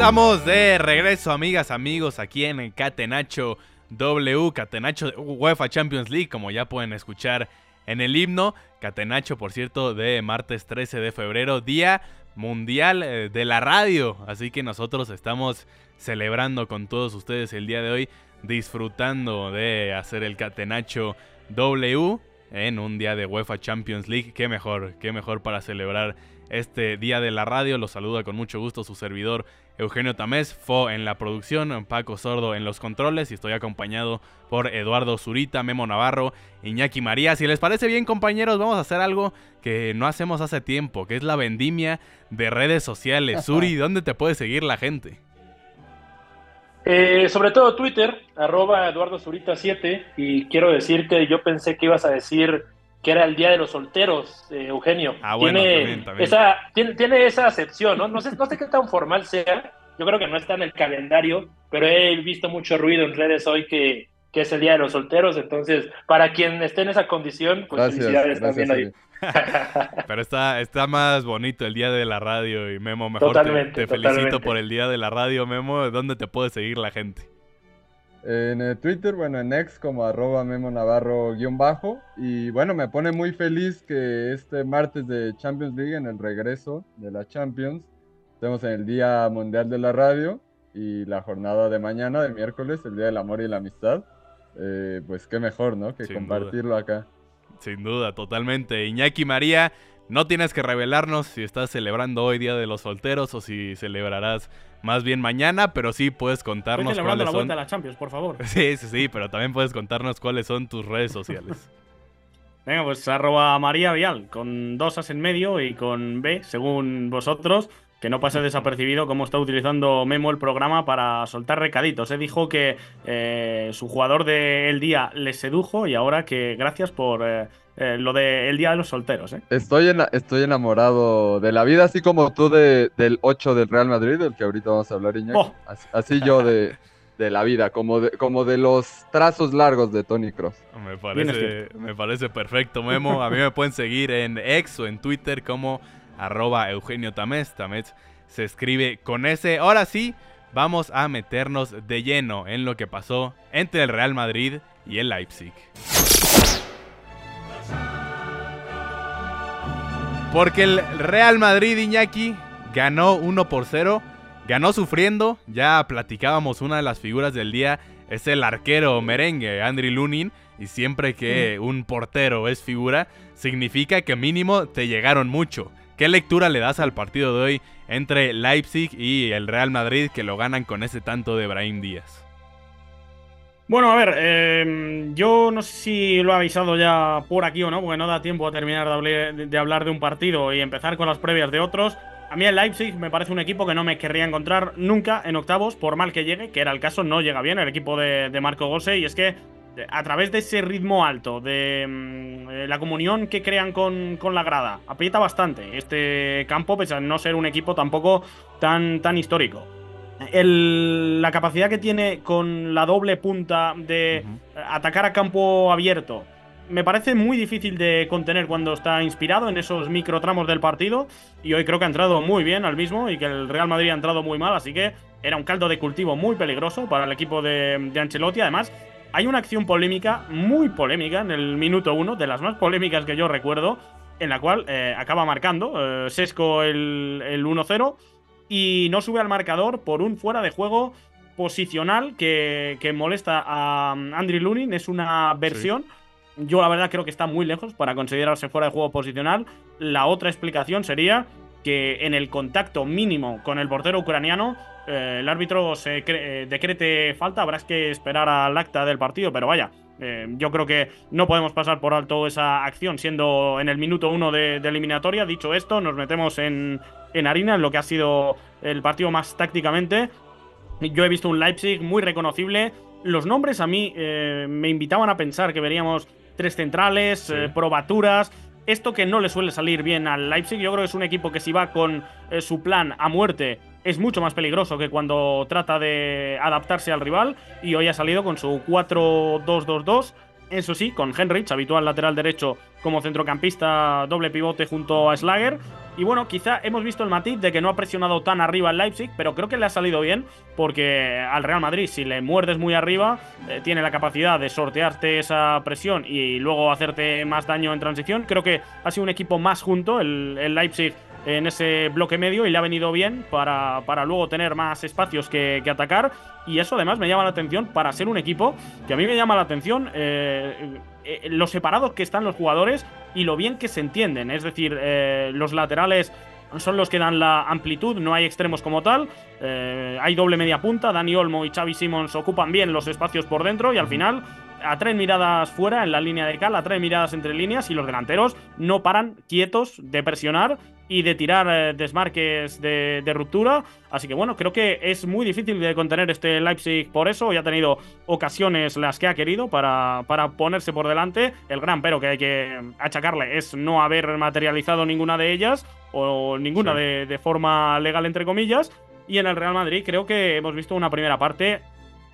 Estamos de regreso, amigas, amigos, aquí en Catenacho W, Catenacho UEFA Champions League, como ya pueden escuchar en el himno. Catenacho, por cierto, de martes 13 de febrero, Día Mundial eh, de la Radio. Así que nosotros estamos celebrando con todos ustedes el día de hoy, disfrutando de hacer el Catenacho W en un día de UEFA Champions League. Qué mejor, qué mejor para celebrar este día de la radio. Los saluda con mucho gusto su servidor Eugenio Tamés, Fo en la producción, Paco Sordo en los controles y estoy acompañado por Eduardo Zurita, Memo Navarro, Iñaki María. Si les parece bien compañeros, vamos a hacer algo que no hacemos hace tiempo, que es la vendimia de redes sociales. Suri, ¿dónde te puede seguir la gente? Eh, sobre todo Twitter, arroba Eduardo Zurita 7 y quiero decir que yo pensé que ibas a decir que era el Día de los Solteros, eh, Eugenio. Ah, bueno, tiene, Esa, tiene, esa acepción, ¿no? No sé, no sé qué tan formal sea, yo creo que no está en el calendario, pero he visto mucho ruido en redes hoy que, que es el Día de los Solteros, entonces, para quien esté en esa condición, pues felicidades también ahí. Pero está, está más bonito el día de la radio y Memo, mejor te, felicito por el día de la radio, Memo. ¿Dónde te puede seguir la gente? En eh, Twitter, bueno, en X como arroba Memo Navarro guion bajo. Y bueno, me pone muy feliz que este martes de Champions League, en el regreso de la Champions, estemos en el Día Mundial de la Radio y la jornada de mañana, de miércoles, el Día del Amor y la Amistad. Eh, pues qué mejor, ¿no? Que compartirlo acá. Sin duda, totalmente. Iñaki María, no tienes que revelarnos si estás celebrando hoy Día de los Solteros o si celebrarás más bien mañana, pero sí puedes contarnos Estoy celebrando cuáles la vuelta son. a la Champions, por favor. Sí, sí, sí, pero también puedes contarnos cuáles son tus redes sociales. Venga, pues arroba María Vial, con dos as en medio y con B, según vosotros. Que no pase desapercibido cómo está utilizando Memo el programa para soltar recaditos. Eh, dijo que eh, su jugador del día le sedujo y ahora que gracias por eh, eh, lo del Día de los Solteros. ¿eh? Estoy, estoy enamorado de la vida, así como tú de, del 8 del Real Madrid, del que ahorita vamos a hablar, Iñaki. Oh. Así, así yo de, de la vida, como de, como de los trazos largos de Tony Cross. Me Bien parece, me parece perfecto, Memo. A mí me pueden seguir en X o en Twitter como arroba Eugenio Tamés. Tamés se escribe con ese. Ahora sí, vamos a meternos de lleno en lo que pasó entre el Real Madrid y el Leipzig. Porque el Real Madrid, Iñaki, ganó 1 por 0. Ganó sufriendo. Ya platicábamos una de las figuras del día. Es el arquero merengue, Andriy Lunin. Y siempre que un portero es figura, significa que mínimo te llegaron mucho. ¿Qué lectura le das al partido de hoy entre Leipzig y el Real Madrid que lo ganan con ese tanto de Brahim Díaz? Bueno, a ver, eh, yo no sé si lo he avisado ya por aquí o no, porque no da tiempo a terminar de hablar, de un partido y empezar con las previas de otros. A mí el Leipzig me parece un equipo que no me querría encontrar nunca en octavos, por mal que llegue, que era el caso, no llega bien el equipo de, de Marco Gose, y es que eh, a través de ese ritmo alto, de mm, eh, la comunión que crean con, con la grada, aprieta bastante este campo, pese a no ser un equipo tampoco tan, tan histórico el- la capacidad que tiene con la doble punta de atacar a campo abierto me parece muy difícil de contener cuando está inspirado en esos microtramos del partido. Y hoy creo que ha entrado muy bien al mismo y que el Real Madrid ha entrado muy mal, así que era un caldo de cultivo muy peligroso para el equipo de, de Ancelotti. Además, hay una acción polémica, muy polémica, en el minuto uno, de las más polémicas que yo recuerdo, en la cual eh, acaba marcando eh, Sesco el, el 1-0 y no sube al marcador por un fuera de juego posicional que, molesta a um, Andriy Lunin. Es una versión. Yo la verdad creo que está muy lejos para considerarse fuera de juego posicional. La otra explicación sería que en el contacto mínimo con el portero ucraniano eh, el árbitro se eh, decrete falta. Habrás que esperar al acta del partido, pero vaya. Eh, yo creo que no podemos pasar por alto esa acción siendo en el minuto uno de, de eliminatoria. Dicho esto, nos metemos en, en harina, en lo que ha sido el partido más tácticamente. Yo he visto un Leipzig muy reconocible. Los nombres a mí eh, me invitaban a pensar que veríamos tres centrales, eh, probaturas. Esto que no le suele salir bien al Leipzig, yo creo que es un equipo que si va con eh, su plan a muerte es mucho más peligroso que cuando trata de adaptarse al rival. Y hoy ha salido con su 4-2-2-2. Eso sí, con Henrich, habitual lateral derecho como centrocampista, doble pivote junto a Slager. Y bueno, quizá hemos visto el matiz de que no ha presionado tan arriba el Leipzig, pero creo que le ha salido bien porque al Real Madrid, si le muerdes muy arriba, eh, tiene la capacidad de sortearte esa presión y luego hacerte más daño en transición. Creo que ha sido un equipo más junto el, el Leipzig en ese bloque medio y le ha venido bien para, para luego tener más espacios que, que atacar. Y eso además me llama la atención para ser un equipo que a mí me llama la atención eh, eh, lo separados que están los jugadores y lo bien que se entienden. Es decir, eh, los laterales son los que dan la amplitud, no hay extremos como tal. Eh, hay doble media punta, Dani Olmo y Xavi Simons ocupan bien los espacios por dentro y al final atraen miradas fuera en la línea de cal, atraen miradas entre líneas y los delanteros no paran quietos de presionar y de tirar eh, desmarques de, de ruptura. Así que bueno, creo que es muy difícil de contener este Leipzig por eso. Ya ha tenido ocasiones las que ha querido para, para ponerse por delante. El gran pero que hay que achacarle es no haber materializado ninguna de ellas o ninguna de, de forma legal entre comillas. Y en el Real Madrid creo que hemos visto una primera parte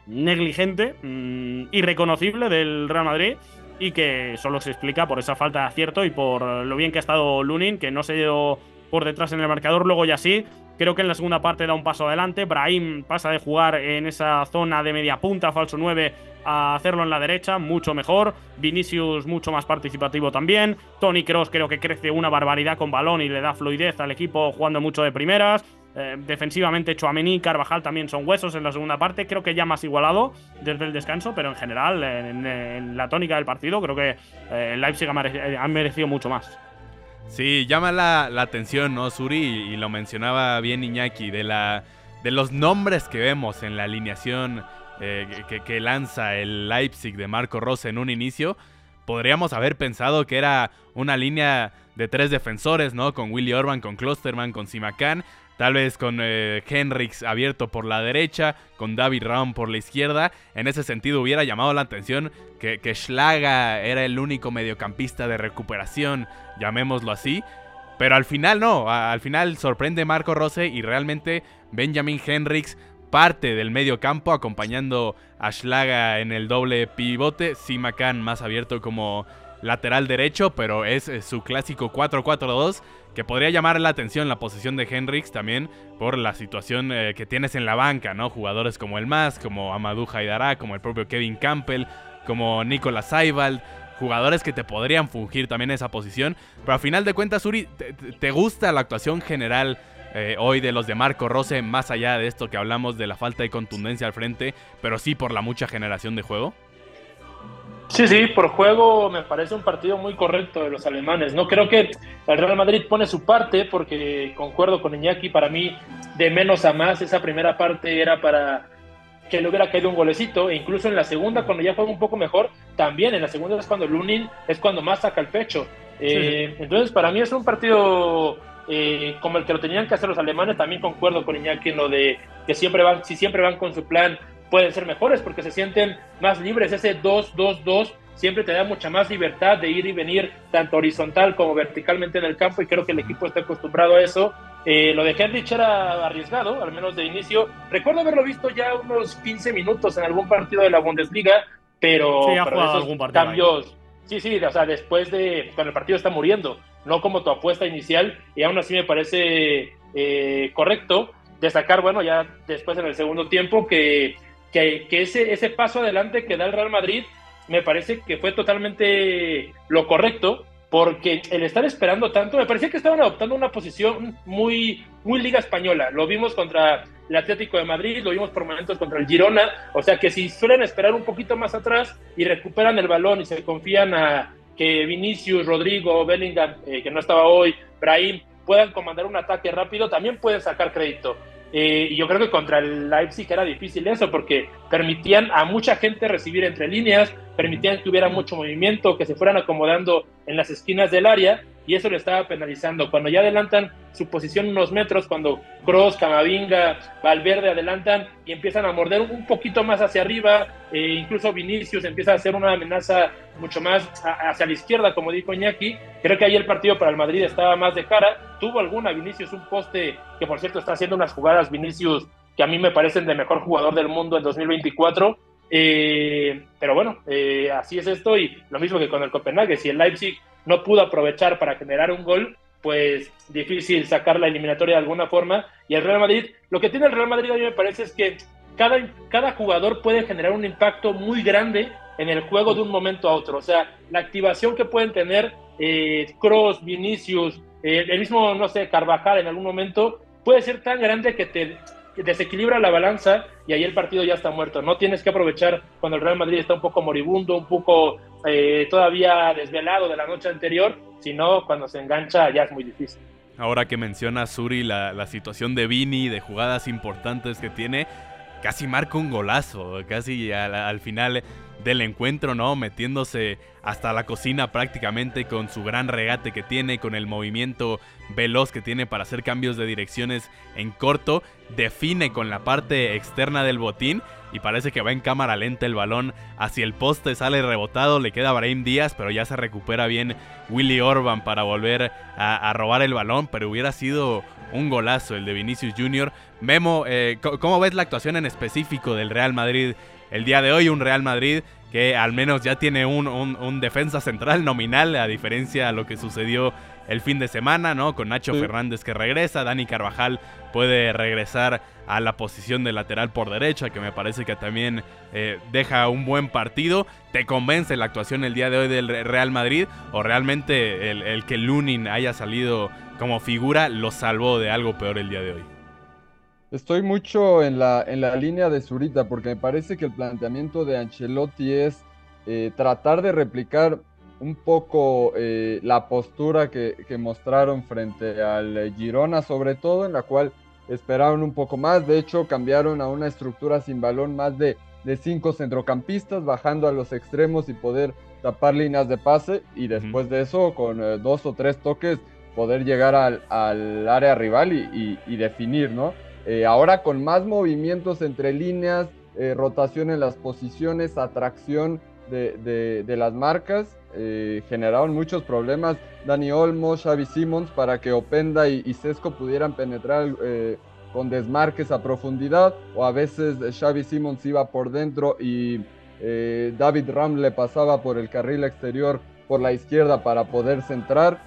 negligente, mm, irreconocible del Real Madrid y que solo se explica por esa falta de acierto y por lo bien que ha estado Lunin, que no se dio por detrás en el marcador, luego ya sí. Creo que en la segunda parte da un paso adelante. Brahim pasa de jugar en esa zona de media punta, falso 9, a hacerlo en la derecha, mucho mejor. Vinicius mucho más participativo también. Tony Cross creo que crece una barbaridad con balón y le da fluidez al equipo jugando mucho de primeras. Eh, defensivamente, Chouameni y Carvajal también son huesos en la segunda parte. Creo que ya más igualado desde el descanso, pero en general, en, la tónica del partido, creo que eh, Leipzig ha merecido, mucho más. Sí, llama la, atención, ¿no, Suri? Y, lo mencionaba bien Iñaki, de, la, de los nombres que vemos en la alineación eh, que, lanza el Leipzig de Marco Rose en un inicio. Podríamos haber pensado que era una línea de tres defensores, ¿no? Con Willy Orban, con Klosterman, con Simacan Tal vez con eh, Henrix abierto por la derecha, con David Raum por la izquierda. En ese sentido hubiera llamado la atención que, Schlaga era el único mediocampista de recuperación, llamémoslo así. Pero al final no, al final sorprende Marco Rose y realmente Benjamin Henrix parte del medio campo acompañando a Schlaga en el doble pivote. Simacan más abierto como lateral derecho, pero es su clásico 4-4-2 que podría llamar la atención la posición de Henrix también por la situación eh, que tienes en la banca, ¿no? Jugadores como el Mas, como Amadou Haidara, como el propio Kevin Campbell, como Nicolas Seibald, jugadores que te podrían fungir también esa posición, pero a final de cuentas, Uri, ¿te, gusta la actuación general eh, hoy de los de Marco Rose, más allá de esto que hablamos de la falta de contundencia al frente, pero sí por la mucha generación de juego? Sí, sí, por juego me parece un partido muy correcto de los alemanes. No creo que el Real Madrid pone su parte, porque concuerdo con Iñaki, para mí de menos a más esa primera parte era para que le hubiera caído un golecito, e incluso en la segunda, cuando ya juega un poco mejor, también en la segunda es cuando Lunin es cuando más saca el pecho. Eh, entonces, para mí es un partido eh, como el que lo tenían que hacer los alemanes. También concuerdo con Iñaki en lo de que siempre van, si siempre van con su plan pueden ser mejores porque se sienten más libres. Ese 2-2-2 siempre te da mucha más libertad de ir y venir tanto horizontal como verticalmente en el campo y creo que el equipo está acostumbrado a eso. Eh, lo de Henrich era arriesgado, al menos de inicio. Recuerdo haberlo visto ya unos 15 minutos en algún partido de la Bundesliga, pero, sí, algún cambios... Sí, sí, o sea, después de cuando el partido está muriendo, no como tu apuesta inicial, y aún así me parece eh, correcto destacar, bueno, ya después en el segundo tiempo, que que, ese, ese paso adelante que da el Real Madrid me parece que fue totalmente lo correcto, porque el estar esperando tanto, me parecía que estaban adoptando una posición muy, muy liga española. Lo vimos contra el Atlético de Madrid, lo vimos por momentos contra el Girona, o sea que si suelen esperar un poquito más atrás y recuperan el balón y se confían a que Vinicius, Rodrigo, Bellingham, eh, que no estaba hoy, Brahim, puedan comandar un ataque rápido, también pueden sacar crédito. Eh, y yo creo que contra el Leipzig era difícil eso porque permitían a mucha gente recibir entre líneas, permitían que hubiera mucho movimiento, que se fueran acomodando en las esquinas del área y eso le estaba penalizando. Cuando ya adelantan su posición unos metros, cuando Cross, Camavinga, Valverde adelantan y empiezan a morder un poquito más hacia arriba, e incluso Vinicius empieza a hacer una amenaza mucho más hacia la izquierda, como dijo Iñaki, creo que ahí el partido para el Madrid estaba más de cara. Tuvo alguna Vinicius, un poste que por cierto está haciendo unas jugadas Vinicius que a mí me parecen de mejor jugador del mundo en 2024. Eh, pero bueno, eh, así es esto y lo mismo que con el Copenhague, si el Leipzig no pudo aprovechar para generar un gol, pues difícil sacar la eliminatoria de alguna forma. Y el Real Madrid, lo que tiene el Real Madrid a mí me parece es que cada, cada jugador puede generar un impacto muy grande en el juego de un momento a otro. O sea, la activación que pueden tener eh, Cross, Vinicius, eh, el mismo, no sé, Carvajal en algún momento, puede ser tan grande que te desequilibra la balanza y ahí el partido ya está muerto. No tienes que aprovechar cuando el Real Madrid está un poco moribundo, un poco eh, todavía desvelado de la noche anterior, sino cuando se engancha ya es muy difícil. Ahora que menciona Suri la, la situación de Vini, de jugadas importantes que tiene, casi marca un golazo, casi al, final del encuentro, ¿no? Metiéndose hasta la cocina prácticamente con su gran regate que tiene, con el movimiento veloz que tiene para hacer cambios de direcciones en corto, define con la parte externa del botín y parece que va en cámara lenta el balón hacia el poste, sale rebotado, le queda a Brahim Díaz, pero ya se recupera bien Willy Orban para volver a, robar el balón, pero hubiera sido un golazo el de Vinicius Jr. Memo, eh, ¿cómo ves la actuación en específico del Real Madrid el día de hoy? Un Real Madrid que al menos ya tiene un, un defensa central nominal, a diferencia de lo que sucedió el fin de semana, ¿no? Con Nacho Fernández que regresa, Dani Carvajal puede regresar a la posición de lateral por derecha, que me parece que también eh, deja un buen partido. ¿Te convence la actuación el día de hoy del Real Madrid? ¿O realmente el, el que Lunin haya salido como figura lo salvó de algo peor el día de hoy? Estoy mucho en la, en la línea de Zurita porque me parece que el planteamiento de Ancelotti es eh, tratar de replicar un poco eh, la postura que, mostraron frente al Girona, sobre todo en la cual esperaron un poco más. De hecho, cambiaron a una estructura sin balón más de, de cinco centrocampistas, bajando a los extremos y poder tapar líneas de pase. Y después de eso, con eh, dos o tres toques, poder llegar al, área rival y, definir, ¿no? Eh, ahora con más movimientos entre líneas, rotación en las posiciones, atracción de, de las marcas eh, generaron muchos problemas Dani Olmo, Xavi Simons para que Openda y, Sesco pudieran penetrar eh, con desmarques a profundidad o a veces Xavi Simons iba por dentro y eh, David Ram le pasaba por el carril exterior por la izquierda para poder centrar.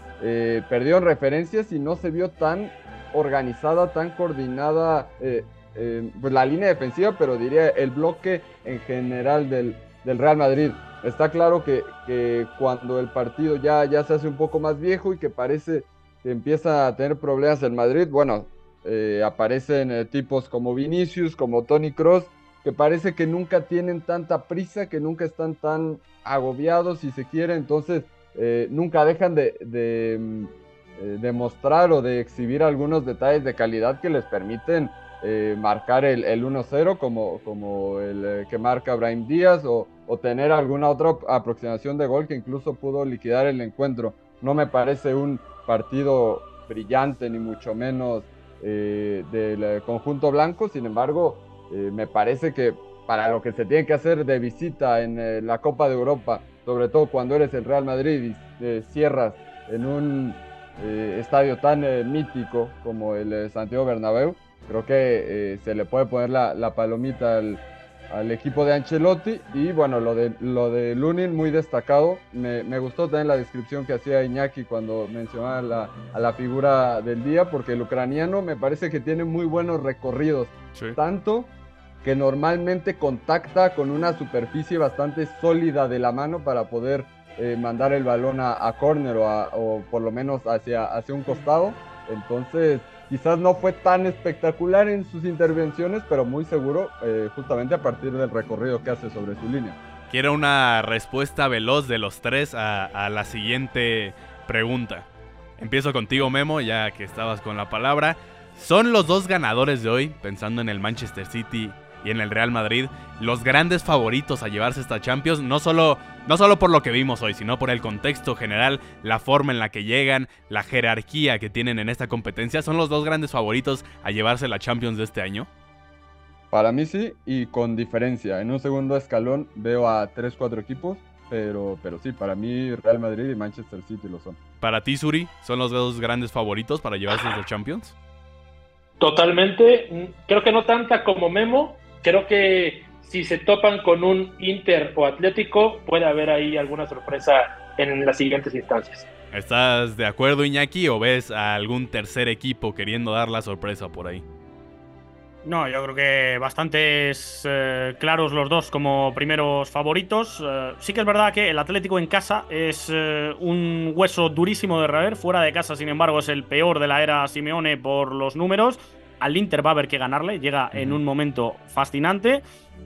perdieron referencias y no se vio tan organizada, tan coordinada pues la línea defensiva, pero diría el bloque en general del Real Madrid está claro que, cuando el partido ya, ya se hace un poco más viejo y que parece que empieza a tener problemas en Madrid, bueno, eh, aparecen eh, tipos como Vinicius, como Tony Cross, que parece que nunca tienen tanta prisa, que nunca están tan agobiados, si se quiere, entonces eh, nunca dejan de, de, mostrar o de exhibir algunos detalles de calidad que les permiten marcar el, el 1-0, como, como el que marca Brahim Díaz o tener alguna otra aproximación de gol que incluso pudo liquidar el encuentro. No me parece un partido brillante, ni mucho menos eh, del eh, conjunto blanco, sin embargo, eh, me parece que para lo que se tiene que hacer de visita en la Copa de Europa, sobre todo cuando eres el Real Madrid y cierras en un estadio tan mítico como el Santiago Bernabéu, creo que se le puede poner la, la palomita al, al equipo de Ancelotti. Y bueno, lo de, lo de Lunin muy destacado. Me, gustó también la descripción que hacía Iñaki cuando mencionaba la, a la figura del día, porque el ucraniano me parece que tiene muy buenos recorridos. Tanto que normalmente contacta con una superficie bastante sólida de la mano para poder eh, mandar el balón a, a córner o, o, por lo menos hacia, hacia un costado. Entonces, Quizás no fue tan espectacular en sus intervenciones, pero muy seguro eh, justamente a partir del recorrido que hace sobre su línea. Quiero una respuesta veloz de los tres a, la siguiente pregunta. Empiezo contigo, Memo, ya que estabas con la palabra. ¿Son los dos ganadores de hoy, pensando en el Manchester City y en el Real Madrid los grandes favoritos a llevarse esta Champions, no solo, no solo por lo que vimos hoy, sino por el contexto general, la forma en la que llegan, la jerarquía que tienen en esta competencia, son los dos grandes favoritos a llevarse la Champions de este año. Para mí sí, y con diferencia. En un segundo escalón veo a 3-4 equipos, pero, pero sí, para mí Real Madrid y Manchester City lo son. Para ti, Suri, ¿son los dos grandes favoritos para llevarse la Champions? Totalmente. Creo que no tanta como Memo, creo que si se topan con un Inter o Atlético, puede haber ahí alguna sorpresa en las siguientes instancias. ¿Estás de acuerdo, Iñaki, o ves a algún tercer equipo queriendo dar la sorpresa por ahí? No, yo creo que bastantes eh, claros los dos como primeros favoritos. Eh, sí que es verdad que el Atlético en casa es eh, un hueso durísimo de rever. Fuera de casa, sin embargo, es el peor de la era Simeone por los números. Al Inter va a haber que ganarle, llega en un momento fascinante.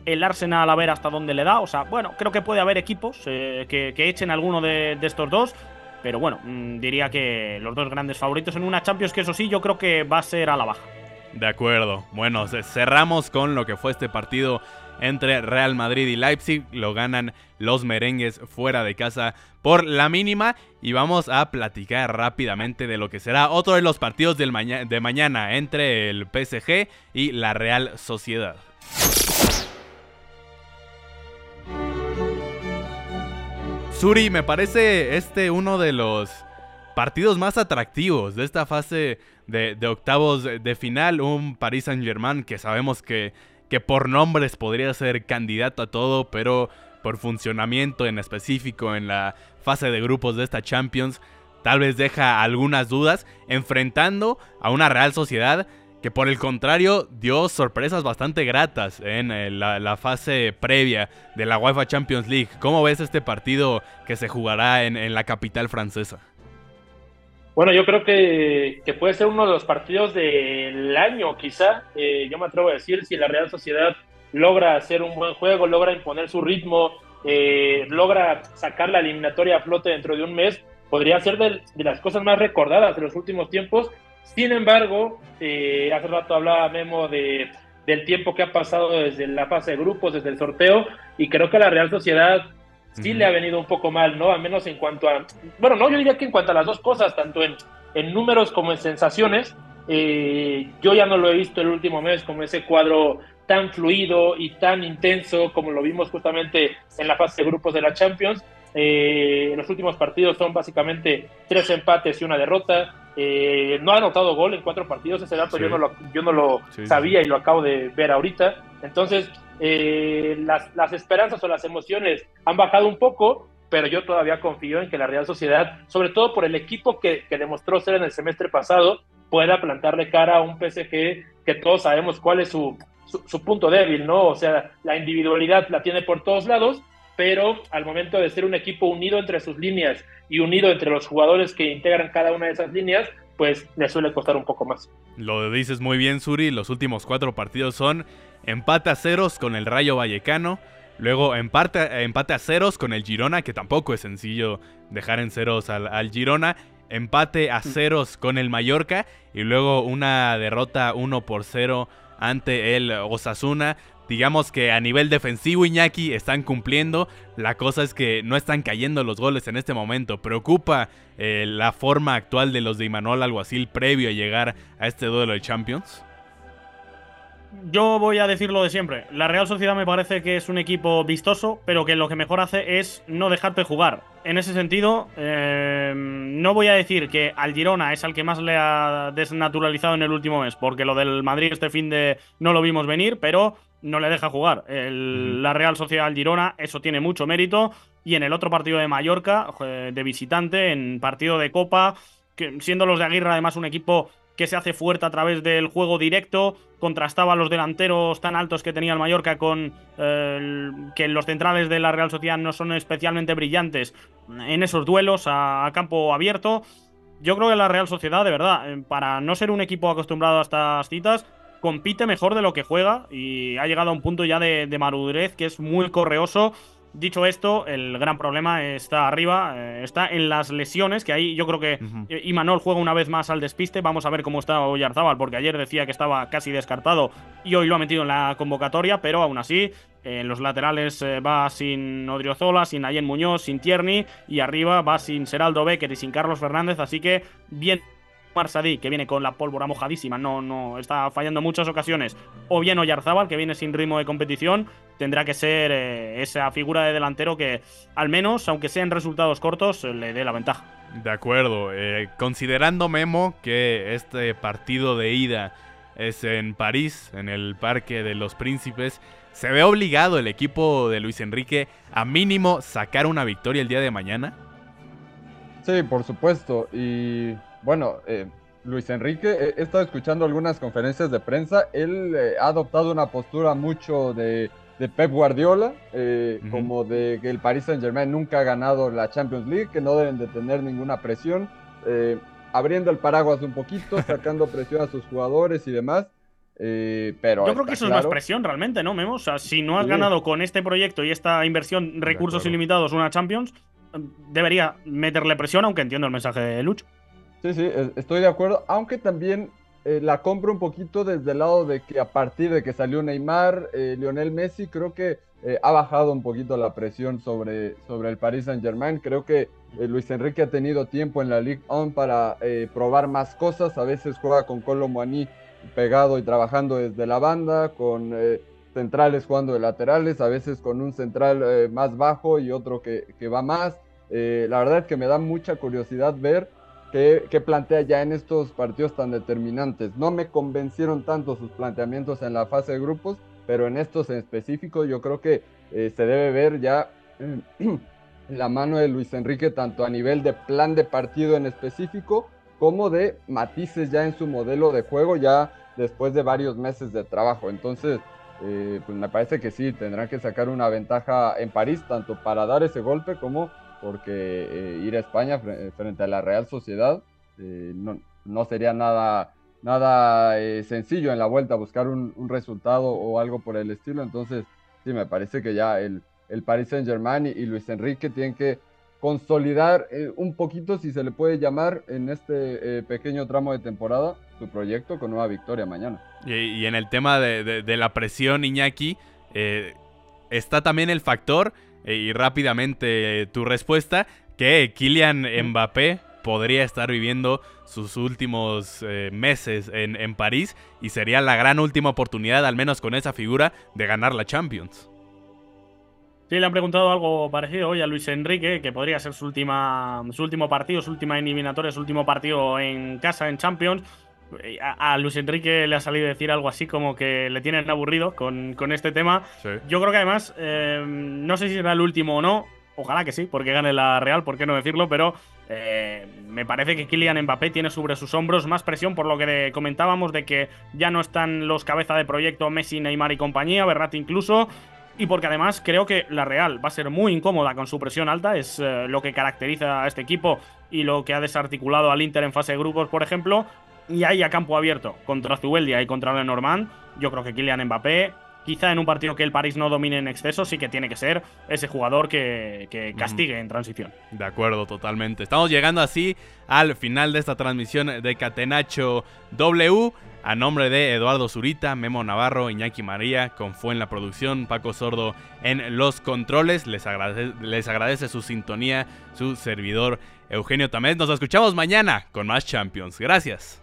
El Arsenal a ver hasta dónde le da. O sea, bueno, creo que puede haber equipos eh, que, echen alguno de, estos dos. Pero bueno, mm, diría que los dos grandes favoritos en una Champions que eso sí, yo creo que va a ser a la baja. De acuerdo. Bueno, cerramos con lo que fue este partido entre Real Madrid y Leipzig. Lo ganan los merengues fuera de casa por la mínima. Y vamos a platicar rápidamente de lo que será otro de los partidos del de mañana entre el PSG y la Real Sociedad. Suri, me parece este uno de los partidos más atractivos de esta fase de, octavos de, final. Un Paris Saint Germain que sabemos que que por nombres podría ser candidato a todo, pero por funcionamiento en específico en la fase de grupos de esta Champions, tal vez deja algunas dudas, enfrentando a una Real Sociedad que por el contrario dio sorpresas bastante gratas en eh, la, fase previa de la UEFA Champions League. ¿Cómo ves este partido que se jugará en, en la capital francesa? Bueno, yo creo que, puede ser uno de los partidos del año, quizá. Eh, yo me atrevo a decir, si la Real Sociedad logra hacer un buen juego, logra imponer su ritmo, eh, logra sacar la eliminatoria a flote dentro de un mes, podría ser de, las cosas más recordadas de los últimos tiempos. Sin embargo, eh, hace rato hablaba Memo de, del tiempo que ha pasado desde la fase de grupos, desde el sorteo, y creo que la Real Sociedad sí le ha venido un poco mal, ¿no? Al menos en cuanto a, bueno, no, yo diría que en cuanto a las dos cosas, tanto en, en números como en sensaciones, eh, yo ya no lo he visto el último mes como ese cuadro tan fluido y tan intenso como lo vimos justamente en la fase de grupos de la Champions. Eh, los últimos partidos son básicamente tres empates y una derrota. Eh, no ha anotado gol en cuatro partidos, ese dato yo no lo, yo no lo sabía y lo acabo de ver ahorita. Entonces, eh, las, las, esperanzas o las emociones han bajado un poco, pero yo todavía confío en que la Real Sociedad, sobre todo por el equipo que, demostró ser en el semestre pasado, pueda plantarle cara a un PSG que todos sabemos cuál es su, su, punto débil, ¿no? O sea, la individualidad la tiene por todos lados, pero al momento de ser un equipo unido entre sus líneas y unido entre los jugadores que integran cada una de esas líneas, pues le suele costar un poco más. Lo dices muy bien, Suri. Los últimos cuatro partidos son empate a ceros con el Rayo Vallecano. Luego empate, empate a ceros con el Girona, que tampoco es sencillo dejar en ceros al, al Girona. Empate a ceros con el Mallorca. Y luego una derrota 1 por 0 ante el Osasuna. Digamos que a nivel defensivo Iñaki están cumpliendo. La cosa es que no están cayendo los goles en este momento. Preocupa eh, la forma actual de los de Imanol Alguacil previo a llegar a este duelo de Champions yo voy a decir lo de siempre. La Real Sociedad me parece que es un equipo vistoso, pero que lo que mejor hace es no dejarte jugar. En ese sentido, eh, no voy a decir que al Girona es al que más le ha desnaturalizado en el último mes, porque lo del Madrid este fin de no lo vimos venir, pero no le deja jugar. La Real Sociedad al Girona, eso tiene mucho mérito. Y en el otro partido de Mallorca, de visitante, en partido de Copa, que siendo los de Aguirre además un equipo que se hace fuerte a través del juego directo, contrastaba los delanteros tan altos que tenía el Mallorca con eh, que los centrales de la Real Sociedad no son especialmente brillantes en esos duelos a, campo abierto. Yo creo que la Real Sociedad, de verdad, eh, para no ser un equipo acostumbrado a estas citas, compite mejor de lo que juega y ha llegado a un punto ya de, de madurez que es muy correoso Dicho esto, el gran problema está arriba, eh, está en las lesiones, que ahí yo creo que Imanol juega una vez más al despiste. Vamos a ver cómo está Oyarzábal, porque ayer decía que estaba casi descartado y hoy lo ha metido en la convocatoria, pero aún así, en los laterales eh, va sin Odriozola, sin Ayen Muñoz, sin Tierney, y arriba va sin Seraldo Becker y sin Carlos Fernández, así que bien Marsadí, que viene con la pólvora mojadísima, no, no está fallando muchas ocasiones, o bien Oyarzábal, que viene sin ritmo de competición, tendrá que ser eh, esa figura de delantero que, al menos, aunque sean resultados cortos, le dé la ventaja. De acuerdo, eh, considerando Memo que este partido de ida es en París, en el Parque de los Príncipes, ¿se ve obligado el equipo de Luis Enrique a mínimo sacar una victoria el día de mañana? Sí, por supuesto. Y bueno, eh, Luis Enrique, he estado escuchando algunas conferencias de prensa. Él eh, ha adoptado una postura mucho de, Pep Guardiola, eh, como de que el Paris Saint Germain nunca ha ganado la Champions League, que no deben de tener ninguna presión, abriendo el paraguas un poquito, sacando presión a sus jugadores y demás. pero Yo creo que eso es más presión realmente, ¿no, Memo? O sea, si no has ganado con este proyecto y esta inversión, recursos ilimitados, una Champions, debería meterle presión, aunque entiendo el mensaje de Lucho. Sí, sí, estoy de acuerdo, aunque también eh, la compro un poquito desde el lado de que a partir de que salió Neymar, eh, Lionel Messi, creo que eh, ha bajado un poquito la presión sobre, sobre el Paris Saint Germain. Creo que Luis Enrique ha tenido tiempo en la Ligue 1 para probar más cosas. A veces juega con Colo pegado y trabajando desde la banda, con centrales jugando de laterales, a veces con un central más bajo y otro que, que va más. la verdad es que me da mucha curiosidad ver que, plantea ya en estos partidos tan determinantes. No me convencieron tanto sus planteamientos en la fase de grupos, pero en estos en específico yo creo que eh, se debe ver ya la mano de Luis Enrique tanto a nivel de plan de partido en específico como de matices ya en su modelo de juego ya después de varios meses de trabajo. Entonces, eh, pues me parece que sí, tendrán que sacar una ventaja en París, tanto para dar ese golpe como porque eh, ir a España frente a la Real Sociedad no, no, sería nada, nada sencillo en la vuelta buscar un, un, resultado o algo por el estilo. Entonces, sí, me parece que ya el, el Paris Saint Germain y, Luis Enrique tienen que consolidar un poquito, si se le puede llamar, en este pequeño tramo de temporada, su proyecto con nueva victoria mañana. Y, en el tema de, de, la presión, Iñaki, está también el factor, y rápidamente tu respuesta, que Kylian Mbappé podría estar viviendo sus últimos eh, meses en, en, París y sería la gran última oportunidad, al menos con esa figura, de ganar la Champions. Sí, le han preguntado algo parecido hoy a Luis Enrique, que podría ser su, última, su último partido, su última eliminatoria, su último partido en casa en Champions. A, Luis Enrique le ha salido decir algo así como que le tienen aburrido con, con este tema. Yo creo que además, eh, no sé si será el último o no, Ojalá que sí, porque gane la Real, por qué no decirlo, pero eh, me parece que Kylian Mbappé tiene sobre sus hombros más presión por lo que comentábamos de que ya no están los cabeza de proyecto Messi, Neymar y compañía, Berratti incluso, y porque además creo que la Real va a ser muy incómoda con su presión alta, es eh, lo que caracteriza a este equipo y lo que ha desarticulado al Inter en fase de grupos, por ejemplo, y ahí a campo abierto contra Zubeldia y contra Lenormand, yo creo que Kylian Mbappé quizá en un partido que el París no domine en exceso, sí que tiene que ser ese jugador que, castigue en transición. De acuerdo, totalmente. Estamos llegando así al final de esta transmisión de Catenacho W. A nombre de Eduardo Zurita, Memo Navarro, Iñaki María, con Fue en la producción, Paco Sordo en los controles. Les agradece, les agradece su sintonía, su servidor Eugenio Tamés. Nos escuchamos mañana con más Champions. Gracias